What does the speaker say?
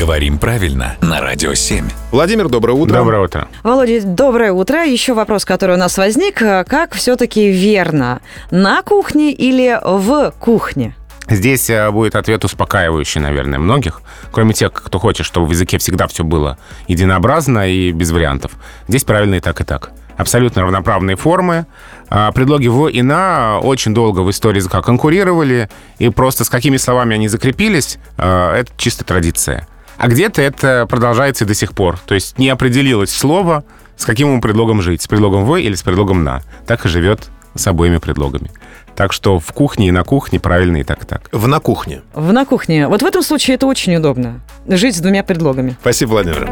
Говорим правильно на Радио 7. Владимир, доброе утро. Доброе утро. Володя, доброе утро. Еще вопрос, который у нас возник. Как все-таки верно? На кухне или в кухне? Здесь э, будет ответ успокаивающий, наверное, многих, кроме тех, кто хочет, чтобы в языке всегда все было единообразно и без вариантов. Здесь правильно и так, и так. Абсолютно равноправные формы. А, Предлоги «в» и «на» очень долго в истории языка конкурировали, и просто с какими словами они закрепились, э, это чисто традиция. А где-то это продолжается и до сих пор. То есть не определилось слово, с каким ему предлогом жить, с предлогом «в» или с предлогом «на». Так и живет с обоими предлогами. Так что в кухне и на кухне правильно и так, и так. В на кухне. В на кухне. Вот в этом случае это очень удобно. Жить с двумя предлогами. Спасибо, Владимир.